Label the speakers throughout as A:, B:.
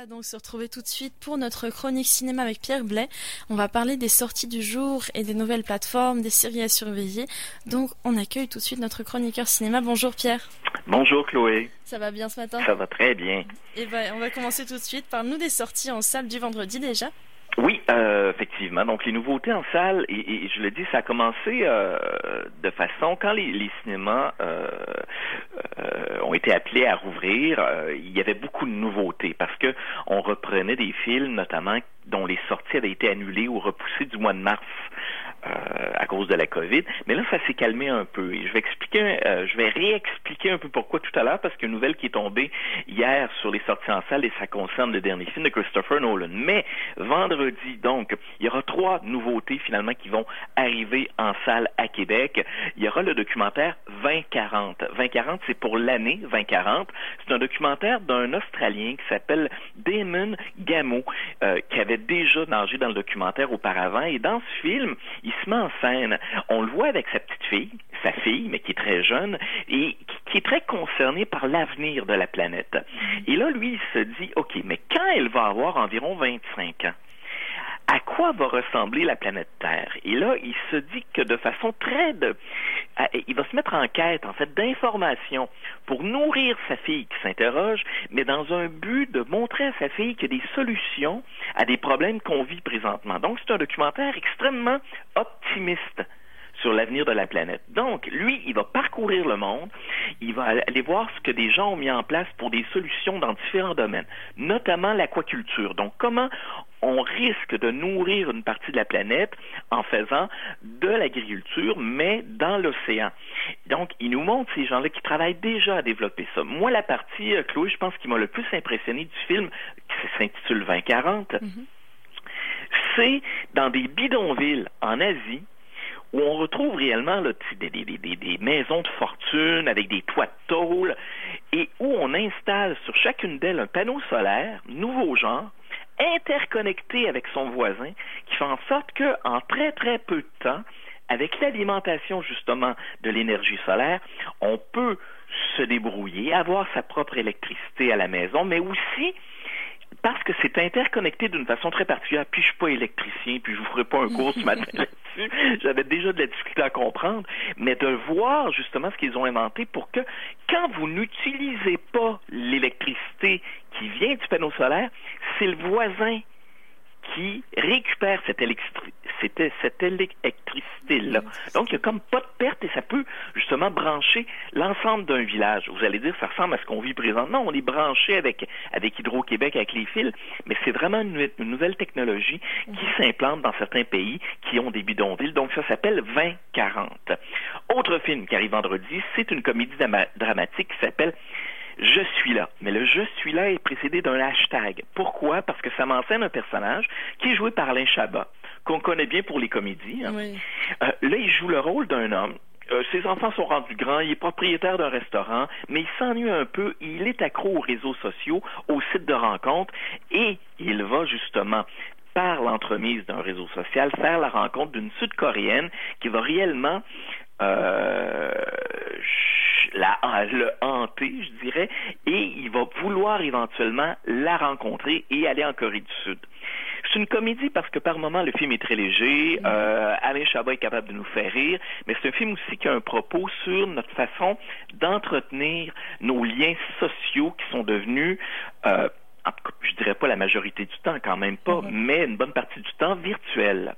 A: va donc se retrouver tout de suite pour notre chronique cinéma avec Pierre Blais. On va parler des sorties du jour et des nouvelles plateformes, des séries à surveiller. Donc on accueille tout de suite notre chroniqueur cinéma. Bonjour Pierre.
B: Bonjour Chloé.
A: Ça va bien ce matin?
B: Ça va très bien.
A: Et ben on va commencer tout de suite par nous des sorties en salle du vendredi déjà.
B: Oui, euh, effectivement. Donc les nouveautés en salle, et, je le dis, ça a commencé euh, de façon quand les, cinémas euh, euh, ont été appelés à rouvrir, euh, il y avait beaucoup de nouveautés parce que on reprenait des films, notamment dont les sorties avaient été annulées ou repoussées du mois de mars. Euh, à cause de la COVID. Mais là, ça s'est calmé un peu. Et je vais expliquer, euh, je vais réexpliquer un peu pourquoi tout à l'heure, parce qu'une nouvelle qui est tombée hier sur les sorties en salle et ça concerne le dernier film de Christopher Nolan. Mais vendredi, donc, il y aura trois nouveautés finalement qui vont arriver en salle à Québec. Il y aura le documentaire 2040. 2040, c'est pour l'année 2040. C'est un documentaire d'un Australien qui s'appelle Damon Gameau, euh, qui avait déjà nagé dans le documentaire auparavant. Et dans ce film, il en scène. On le voit avec sa petite fille, sa fille, mais qui est très jeune, et qui est très concernée par l'avenir de la planète. Et là, lui, il se dit, OK, mais quand elle va avoir environ 25 ans, à quoi va ressembler la planète Terre? Et là, il se dit que de façon très de, il va se mettre en quête, en fait, d'informations pour nourrir sa fille qui s'interroge, mais dans un but de montrer à sa fille qu'il y a des solutions à des problèmes qu'on vit présentement. Donc, c'est un documentaire extrêmement optimiste sur l'avenir de la planète. Donc, lui, il va parcourir le monde, il va aller voir ce que des gens ont mis en place pour des solutions dans différents domaines, notamment l'aquaculture. Donc, comment on risque de nourrir une partie de la planète en faisant de l'agriculture, mais dans l'océan. Donc, il nous montre ces gens-là qui travaillent déjà à développer ça. Moi, la partie, euh, Chloé, je pense qui m'a le plus impressionné du film, qui s'intitule 2040, mm-hmm. c'est dans des bidonvilles en Asie, où on retrouve réellement des, des, des, des, maisons de fortune avec des toits de tôle et où on installe sur chacune d'elles un panneau solaire, nouveau genre, interconnecté avec son voisin, qui fait en sorte qu'en très très peu de temps, avec l'alimentation justement de l'énergie solaire, on peut se débrouiller, avoir sa propre électricité à la maison, mais aussi parce que c'est interconnecté d'une façon très particulière. Puis je suis pas électricien, puis je vous ferai pas un cours ce matin là-dessus. J'avais déjà de la difficulté à comprendre, mais de voir justement ce qu'ils ont inventé pour que quand vous n'utilisez pas l'électricité qui vient du panneau solaire, c'est le voisin qui récupère cette, cette électricité-là. Donc, il n'y a comme pas de perte et ça peut justement brancher l'ensemble d'un village. Vous allez dire, ça ressemble à ce qu'on vit présentement. On est branché avec, avec Hydro-Québec, avec les fils, mais c'est vraiment une, nouvelle technologie qui s'implante dans certains pays qui ont des bidonvilles. Donc, ça s'appelle 2040. Autre film qui arrive vendredi, c'est une comédie dramatique qui s'appelle je suis là. Mais le je suis là est précédé d'un hashtag. Pourquoi? Parce que ça m'enseigne un personnage qui est joué par Alain Chabat, qu'on connaît bien pour les comédies. Hein. Euh, là, il joue le rôle d'un homme euh, ses enfants sont rendus grands, il est propriétaire d'un restaurant, mais il s'ennuie un peu, il est accro aux réseaux sociaux, aux sites de rencontres, et il va justement par l'entremise d'un réseau social, faire la rencontre d'une Sud-Coréenne qui va réellement euh, la, le hanter, je dirais, et il va vouloir éventuellement la rencontrer et aller en Corée du Sud. C'est une comédie parce que par moments le film est très léger. Mm. Euh, Alain Chabat est capable de nous faire rire, mais c'est un film aussi qui a un propos sur notre façon d'entretenir nos liens sociaux qui sont devenus euh, je dirais pas la majorité du temps, quand même pas, mm-hmm. mais une bonne partie du temps virtuelle.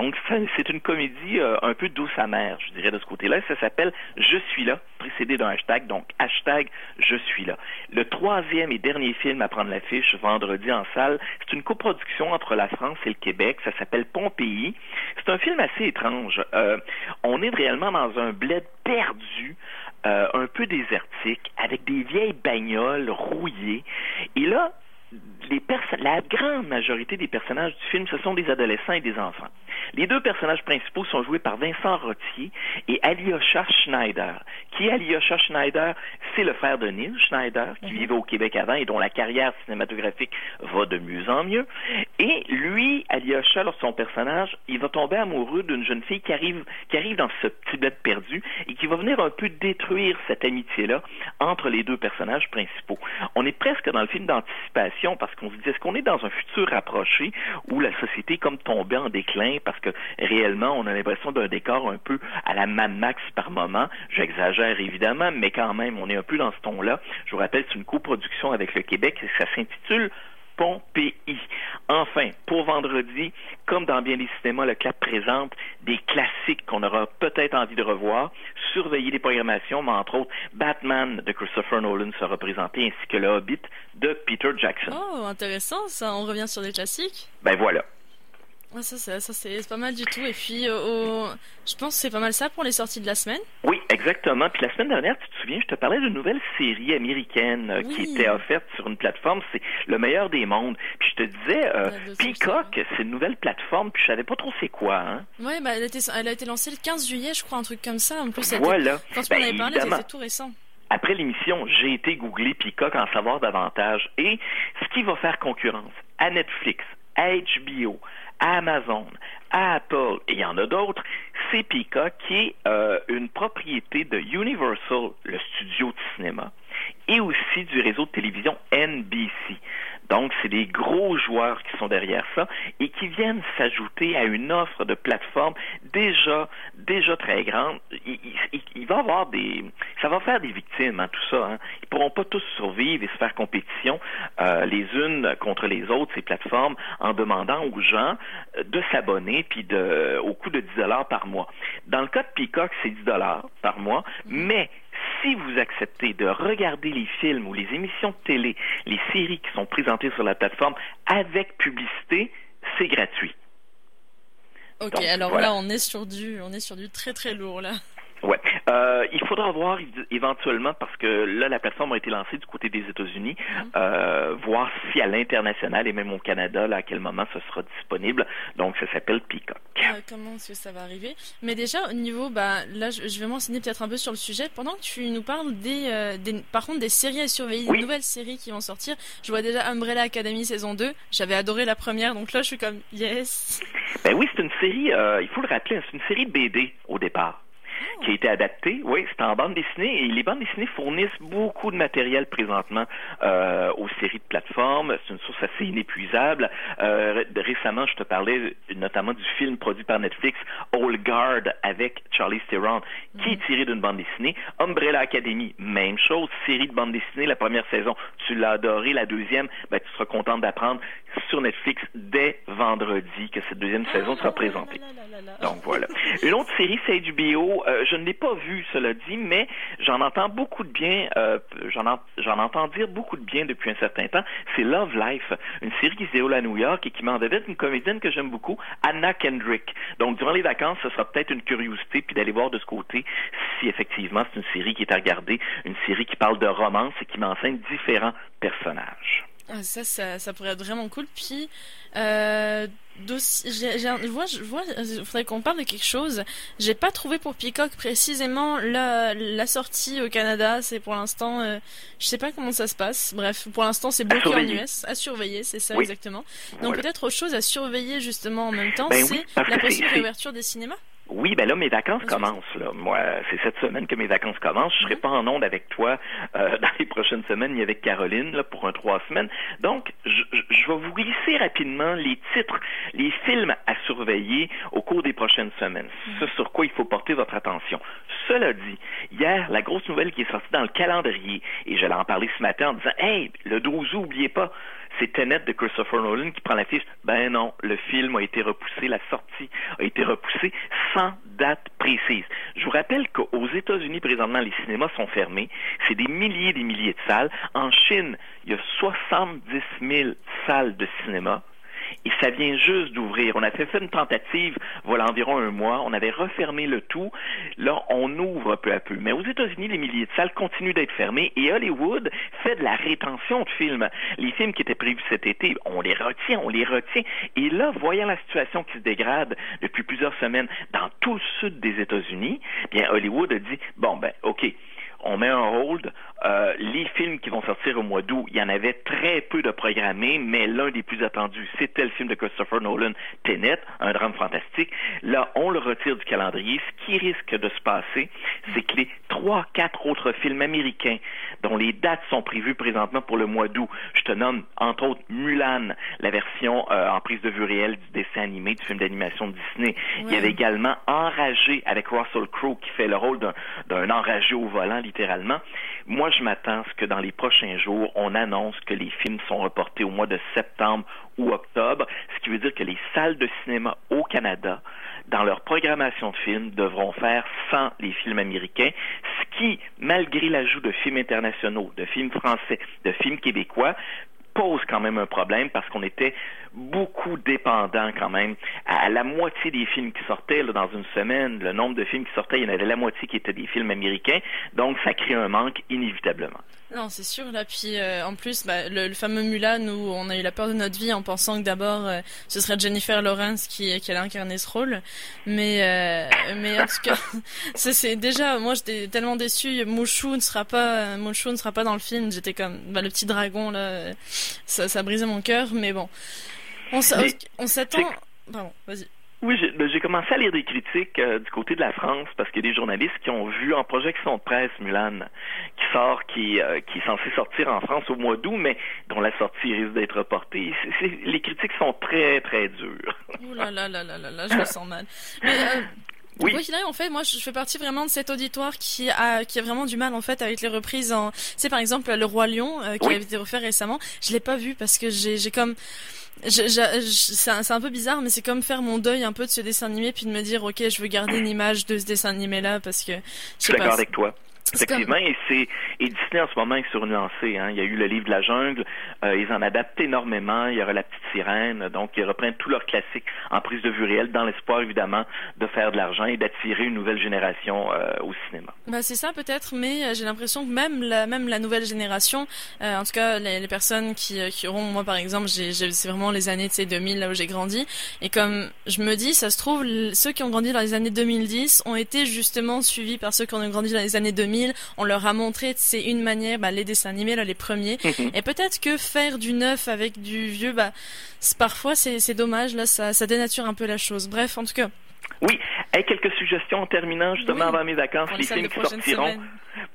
B: Donc, c'est une comédie euh, un peu douce amère, je dirais, de ce côté-là. Ça s'appelle Je suis là, précédé d'un hashtag, donc hashtag Je suis là. Le troisième et dernier film à prendre l'affiche vendredi en salle, c'est une coproduction entre la France et le Québec. Ça s'appelle Pompéi. C'est un film assez étrange. Euh, on est réellement dans un bled perdu. Euh, un peu désertique, avec des vieilles bagnoles rouillées. Et là, la grande majorité des personnages du film, ce sont des adolescents et des enfants. Les deux personnages principaux sont joués par Vincent Rottier et Alyosha Schneider, Qui est Alyosha Schneider? C'est le frère de Neil Schneider, qui mhm. vivait au Québec avant et dont la carrière cinématographique va de mieux en mieux. Et lui, Alyosha, son personnage, il va tomber amoureux d'une jeune fille qui arrive, qui arrive dans ce petit bled perdu et qui va venir un peu détruire cette amitié-là entre les deux personnages principaux. On est presque dans le film d'anticipation parce qu'on se dit, est-ce qu'on est dans un futur rapproché où la société est comme tombée en déclin parce que réellement, on a l'impression d'un décor un peu à la Mad Max par moment. J'exagère évidemment, mais quand même, on est un peu dans ce ton-là. Je vous rappelle, c'est une coproduction avec le Québec et ça s'intitule Pompéi. Enfin, pour vendredi, comme dans bien des cinémas, le CLAP présente des classiques qu'on aura peut-être envie de revoir, surveiller les programmations, mais entre autres, Batman de Christopher Nolan sera présenté, ainsi que Le Hobbit de Peter Jackson.
A: Oh, intéressant ça, on revient sur des classiques.
B: Ben voilà.
A: Ouais, ça, ça, ça c'est pas mal du tout. Et puis, euh, je pense que c'est pas mal ça pour les sorties de la semaine.
B: Oui, exactement. Puis la semaine dernière, tu te souviens, je te parlais d'une nouvelle série américaine euh, qui était offerte sur une plateforme. C'est Le meilleur des mondes. Puis je te disais, euh, Peacock, c'est une nouvelle plateforme. Puis je savais pas trop c'est quoi. Hein?
A: Oui, bah, elle, elle, a été lancée le 15 juillet, je crois, un truc comme ça. En plus,
B: voilà.
A: quand on ben, avait parlé, c'était tout récent.
B: Après l'émission, j'ai été googler Peacock en savoir davantage. Et ce qui va faire concurrence à Netflix, à HBO, Amazon, Apple, et il y en a d'autres, c'est Peacock qui est euh, une propriété de Universal, le studio de cinéma, et aussi du réseau de télévision NBC. Donc, c'est des gros joueurs qui sont derrière ça et qui viennent s'ajouter à une offre de plateforme déjà, déjà très grande. Il, va avoir des, ça va faire des victimes, hein, tout ça. Hein. Ils pourront pas tous survivre et se faire compétition euh, les unes contre les autres ces plateformes en demandant aux gens de s'abonner puis de, au coût de 10 dollars par mois. Dans le cas de Peacock, c'est 10 dollars par mois, mais si vous acceptez de regarder les films ou les émissions de télé, les séries qui sont présentées sur la plateforme avec publicité, c'est gratuit.
A: Ok, alors là on est sur du, on est sur du très très lourd là.
B: Ouais. Euh, il faudra voir éventuellement, parce que là, la plateforme a été lancée du côté des États-Unis, mhm. euh, voir si à l'international et même au Canada, là, à quel moment ce sera disponible. Donc, ça s'appelle Peacock.
A: Euh, comment est-ce que ça va arriver? Mais déjà, au niveau, bah, là, je, vais m'enseigner peut-être un peu sur le sujet. Pendant que tu nous parles des, des par contre, des séries à surveiller, des nouvelles séries qui vont sortir, je vois déjà Umbrella Academy saison 2. J'avais adoré la première, donc là, je suis comme, yes.
B: Ben oui, c'est une série, il faut le rappeler, c'est une série BD au départ qui a été adapté. Oui, c'est en bande dessinée et les bandes dessinées fournissent beaucoup de matériel présentement euh, aux séries de plateformes. C'est une source assez inépuisable. Euh, récemment, je te parlais notamment du film produit par Netflix, Old Guard avec Charlie Theron, qui est mhm. tiré d'une bande dessinée. Umbrella Academy, même chose, série de bande dessinée. La première saison, tu l'as adoré. La deuxième, ben, tu seras content d'apprendre sur Netflix dès vendredi que cette deuxième saison sera présentée. Donc voilà. Une autre série, c'est HBO. Euh, je ne l'ai pas vue, cela dit, mais j'en entends beaucoup de bien. Euh, j'en entends dire beaucoup de bien depuis un certain temps. C'est Love Life, une série qui se déroule à New York et qui m'en devait une comédienne que j'aime beaucoup, Anna Kendrick. Donc durant les vacances, ce sera peut-être une curiosité puis d'aller voir de ce côté si effectivement c'est une série qui est à regarder, une série qui parle de romance et qui m'enseigne différents personnages.
A: Ah, ça, ça, ça, pourrait être vraiment cool. Puis, euh, je vois, je vois, il faudrait qu'on parle de quelque chose. J'ai pas trouvé pour Peacock précisément la, la sortie au Canada. C'est pour l'instant, euh, je sais pas comment ça se passe. Bref, pour l'instant, c'est bloqué en US. À surveiller, c'est ça exactement. Donc peut-être autre chose à surveiller justement en même temps, ben c'est la possible réouverture des cinémas.
B: Oui, ben là, mes vacances commencent. Là. Moi, c'est cette semaine que mes vacances commencent. Je serai mhm. pas en onde avec toi euh, dans les prochaines semaines, ni avec Caroline là, pour un trois semaines. Donc, je, je, vais vous glisser rapidement les titres, les films à surveiller au cours des prochaines semaines. Mhm. Ce sur quoi il faut porter votre attention. Cela dit, hier, la grosse nouvelle qui est sortie dans le calendrier, et je l'ai en parler ce matin en disant, hey, le 12 août, oubliez pas, c'est Tenet de Christopher Nolan qui prend la fiche. Ben non, le film a été repoussé, la sortie a été repoussée sans date précise. Je vous rappelle qu'aux États-Unis, présentement, les cinémas sont fermés. C'est des milliers et des milliers de salles. En Chine, il y a 70 000 salles de cinéma et ça vient juste d'ouvrir. On avait fait une tentative, voilà environ un mois, on avait refermé le tout. Là, on ouvre peu à peu. Mais aux États-Unis, les milliers de salles continuent d'être fermées et Hollywood fait de la rétention de films. Les films qui étaient prévus cet été, on les retient, on les retient. Et là, voyant la situation qui se dégrade depuis plusieurs semaines dans tout le sud des États-Unis, bien Hollywood a dit bon ben, ok, on met un hold. Euh, les films qui vont sortir au mois d'août, il y en avait très peu de programmés, mais l'un des plus attendus, c'était le film de Christopher Nolan, Tenet, un drame fantastique. Là, on le retire du calendrier. Ce qui risque de se passer, c'est que les trois, quatre autres films américains dont les dates sont prévues présentement pour le mois d'août, je te nomme entre autres Mulan, la version euh, en prise de vue réelle du dessin animé, du film d'animation de Disney. Il y avait également Enragé avec Russell Crowe qui fait le rôle d'un enragé au volant, littéralement. Moi, je m'attends à ce que dans les prochains jours, on annonce que les films sont reportés au mois de septembre ou octobre, ce qui veut dire que les salles de cinéma au Canada, dans leur programmation de films, devront faire sans les films américains, ce qui, malgré l'ajout de films internationaux, de films français, de films québécois, pose quand même un problème parce qu'on était beaucoup dépendant quand même à, la moitié des films qui sortaient dans une semaine. Le nombre de films qui sortaient, il y en avait la moitié qui étaient des films américains. Donc, ça crée un manque inévitablement.
A: Non, c'est sûr. Là, puis euh, en plus, bah, le, fameux Mulan où on a eu la peur de notre vie en pensant que d'abord euh, ce serait Jennifer Lawrence qui, qui allait incarner ce rôle. Mais euh, mais en tout cas, c'est déjà moi j'étais tellement déçue. Mushu ne sera pas Mushu ne sera pas dans le film. J'étais comme bah, le petit dragon là, ça ça brisait mon cœur. Mais bon, on s'attend. Pardon, vas-y.
B: Oui, ben, j'ai commencé à lire des critiques euh, du côté de la France parce qu'il y a des journalistes qui ont vu en projection de presse Mulan qui sort, qui, euh, qui est censé sortir en France au mois d'août, mais dont la sortie risque d'être reportée. les critiques sont très très dures.
A: Ouh là là là là là, je me sens mal. Mais, euh, oui. en fait, moi, je fais partie vraiment de cet auditoire qui a qui a vraiment du mal en fait avec les reprises en. C'est par exemple le roi lion qui a été refait récemment. Je l'ai pas vu parce que j'ai j'ai comme c'est un, peu bizarre, mais c'est comme faire mon deuil un peu de ce dessin animé, puis de me dire, ok, je veux garder une image de ce dessin animé-là, parce que...
B: Je suis d'accord avec toi. Effectivement, et c'est et Disney en ce moment est surnuancé. Hein. Il y a eu le livre de la jungle, euh, ils en adaptent énormément. Il y aura la petite sirène, donc ils reprennent tous leurs classiques en prise de vue réelle, dans l'espoir évidemment de faire de l'argent et d'attirer une nouvelle génération euh, au cinéma.
A: Bah c'est ça peut-être, mais euh, j'ai l'impression que même la même la nouvelle génération, en tout cas les, personnes qui, qui auront, moi par exemple, c'est vraiment les années de 2000 là où j'ai grandi, et comme je me dis, ça se trouve ceux qui ont grandi dans les années 2010 ont été justement suivis par ceux qui ont grandi dans les années 2000 on leur a montré c'est une manière, bah, les dessins animés là, les premiers. Et peut-être que faire du neuf avec du vieux, bah, parfois c'est dommage là, ça, ça dénature un peu la chose. Bref, en tout cas.
B: Oui, et quelques suggestions en terminant justement avant mes vacances, les films qui sortiront.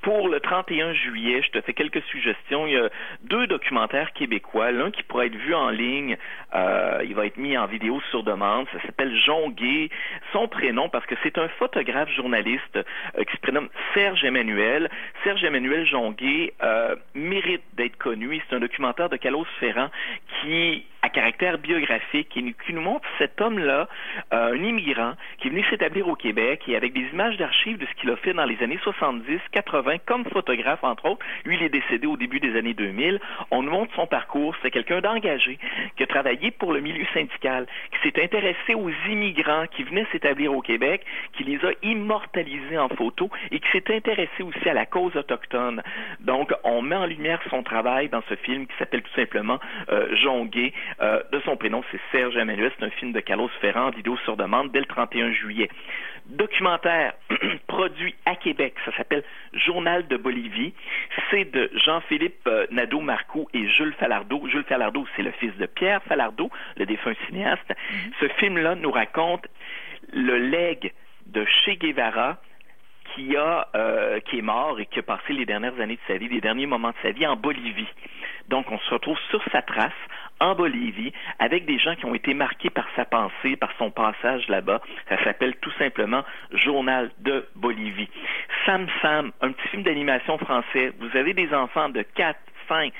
B: Pour le 31 juillet, je te fais quelques suggestions. Il y a deux documentaires québécois. L'un qui pourrait être vu en ligne, euh, il va être mis en vidéo sur demande. Ça s'appelle Jongué. Son prénom, parce que c'est un photographe journaliste euh, qui se prénomme Serge Emmanuel. Serge Emmanuel Jongué euh, mérite d'être connu. C'est un documentaire de Carlos Ferrand qui à caractère biographique et qui nous montre cet homme-là, euh, un immigrant qui est venu s'établir au Québec et avec des images d'archives de ce qu'il a fait dans les années 70, 80 comme photographe entre autres. Lui, il est décédé au début des années 2000. On nous montre son parcours. C'est quelqu'un d'engagé qui a travaillé pour le milieu syndical, qui s'est intéressé aux immigrants qui venaient s'établir au Québec, qui les a immortalisés en photo et qui s'est intéressé aussi à la cause autochtone. Donc, on met en lumière son travail dans ce film qui s'appelle tout simplement euh, Jongué, euh, de son prénom, c'est Serge Emmanuel. C'est un film de Carlos Ferrand, vidéo sur demande, dès le 31 juillet. Documentaire produit à Québec, ça s'appelle Journal de Bolivie. C'est de Jean-Philippe euh, Nadeau-Marcoux et Jules Falardeau. Jules Falardeau, c'est le fils de Pierre Falardeau, le défunt cinéaste. Mm-hmm. Ce film-là nous raconte le legs de Che Guevara qui a euh, qui est mort et qui a passé les dernières années de sa vie, les derniers moments de sa vie en Bolivie. Donc on se retrouve sur sa trace en Bolivie avec des gens qui ont été marqués par sa pensée, par son passage là-bas. Ça s'appelle tout simplement Journal de Bolivie. Sam Sam, un petit film d'animation français. Vous avez des enfants de 4, 5,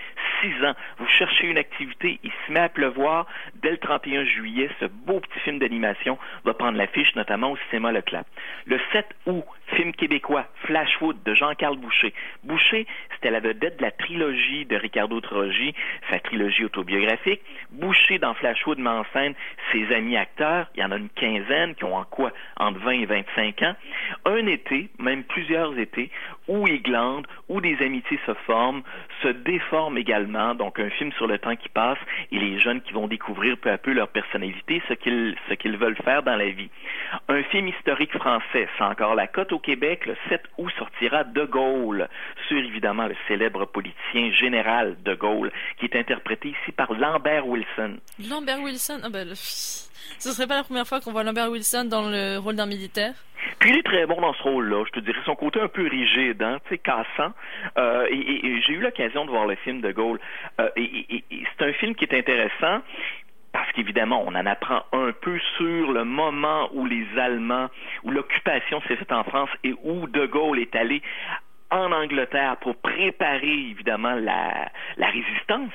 B: 6 ans, vous cherchez une activité, il se met à pleuvoir. Dès le 31 juillet, ce beau petit film d'animation va prendre l'affiche, notamment au cinéma Le Clap. Le 7 août, film québécois, Flashwood de Jean-Carl Boucher. Boucher, c'était la vedette de la trilogie de Ricardo Trogi, sa trilogie autobiographique. Boucher, dans Flashwood, met en scène ses amis acteurs. Il y en a une quinzaine qui ont en quoi entre 20 et 25 ans. Un été, même plusieurs étés, où ils glandent, où des amitiés se forment, se déforment également. Donc, un film sur le temps qui passe et les jeunes qui vont découvrir peu à peu leur personnalité, ce qu'ils, ce qu'ils veulent faire dans la vie. Un film historique français, c'est encore la cote au Québec, le 7 août, sortira De Gaulle, sur évidemment le célèbre politicien général De Gaulle, qui est interprété ici par Lambert Wilson.
A: Lambert Wilson? Ah ben, Ce serait pas la première fois qu'on voit Lambert Wilson dans le rôle d'un militaire
B: puis il est très bon dans ce rôle-là, je te dirais, son côté un peu rigide, hein, tu sais, cassant. Euh, et, j'ai eu l'occasion de voir le film de Gaulle. Euh, et, c'est un film qui est intéressant qu'évidemment, on en apprend un peu sur le moment où les Allemands, où l'occupation s'est faite en France et où De Gaulle est allé en Angleterre pour préparer évidemment la, résistance,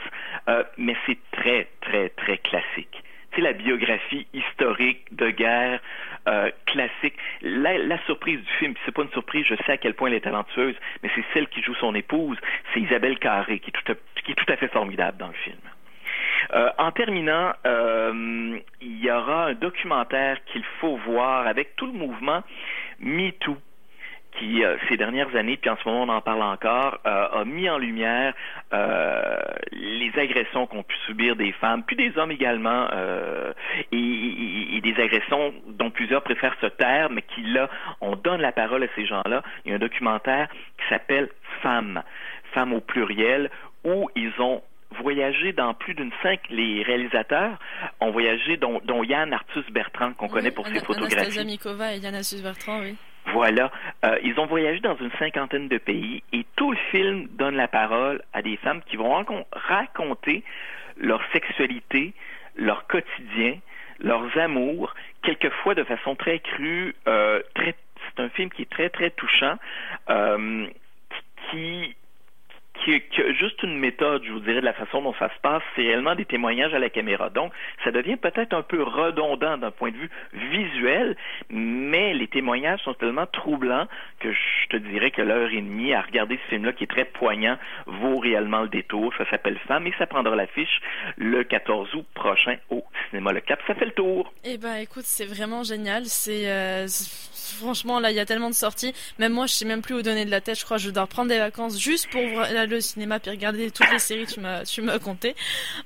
B: euh, mais c'est très, très, très classique c'est la biographie historique de guerre euh, classique. La, surprise du film, c'est pas une surprise, je sais à quel point elle est talentueuse, mais c'est celle qui joue son épouse, c'est Isabelle Carré, qui est tout à fait formidable dans le film. En terminant, euh, il y aura un documentaire qu'il faut voir avec tout le mouvement MeToo qui, euh, ces dernières années, puis en ce moment on en parle encore, euh, a mis en lumière les agressions qu'ont pu subir des femmes, puis des hommes également, et, et, des agressions dont plusieurs préfèrent se taire, mais qui là, on donne la parole à ces gens-là. Il y a un documentaire qui s'appelle Femmes, Femmes au pluriel, où ils ont voyagé dans plus d'une cinq. Les réalisateurs ont voyagé, dont, dont Yann Arthus Bertrand, qu'on connaît pour ses photographies.
A: Anastasia et Yann Arthus Bertrand, oui.
B: Voilà. Euh, ils ont voyagé dans une cinquantaine de pays et tout le film donne la parole à des femmes qui vont raconter leur sexualité, leur quotidien, leurs amours, quelquefois de façon très crue. Euh, très, c'est un film qui est très très touchant, euh, qui qui, a juste une méthode, je vous dirais, de la façon dont ça se passe, c'est réellement des témoignages à la caméra. Donc, ça devient peut-être un peu redondant d'un point de vue visuel, mais les témoignages sont tellement troublants que je te dirais que l'heure et demie à regarder ce film-là, qui est très poignant, vaut réellement le détour. Ça s'appelle Femme et ça prendra l'affiche le 14 août prochain au cinéma Le Cap. Ça fait le tour.
A: Eh ben, écoute, c'est vraiment génial. C'est euh, franchement là, il y a tellement de sorties. Même moi, je sais même plus où donner de la tête. Je crois que je dois prendre des vacances juste pour aller au cinéma puis regarder toutes les séries que tu m'as tu m'as compté.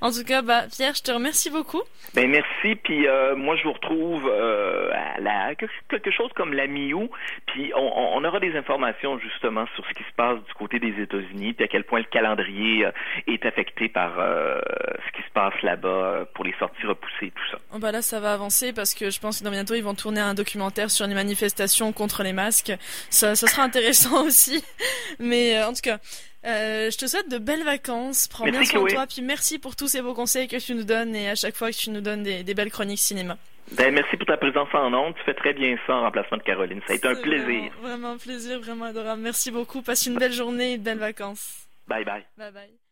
A: En tout cas, bah Pierre, je te remercie beaucoup.
B: Ben merci. Puis euh, moi, je vous retrouve euh, à la quelque chose comme la mi-août. Puis on, on, aura des informations justement sur ce qui se passe du côté des États-Unis, puis à quel point le calendrier euh, est affecté par ce qui se passe là-bas pour les sorties repoussées, tout ça.
A: Oh, bah là, ça va avancer parce que je pense que dans bientôt ils vont tourner un documentaire sur les manifestations contre les masques. Ça, ça sera intéressant aussi. Mais en tout cas. Euh, je te souhaite de belles vacances. Prends bien soin de toi. Puis merci pour tous ces beaux conseils que tu nous donnes et à chaque fois que tu nous donnes des, belles chroniques cinéma.
B: Ben, merci pour ta présence en ondes. Tu fais très bien ça en remplacement de Caroline. Ça a été un plaisir.
A: Vraiment, vraiment un plaisir, vraiment adorable. Merci beaucoup. Passe une belle journée et de belles vacances.
B: Bye bye.
A: Bye bye.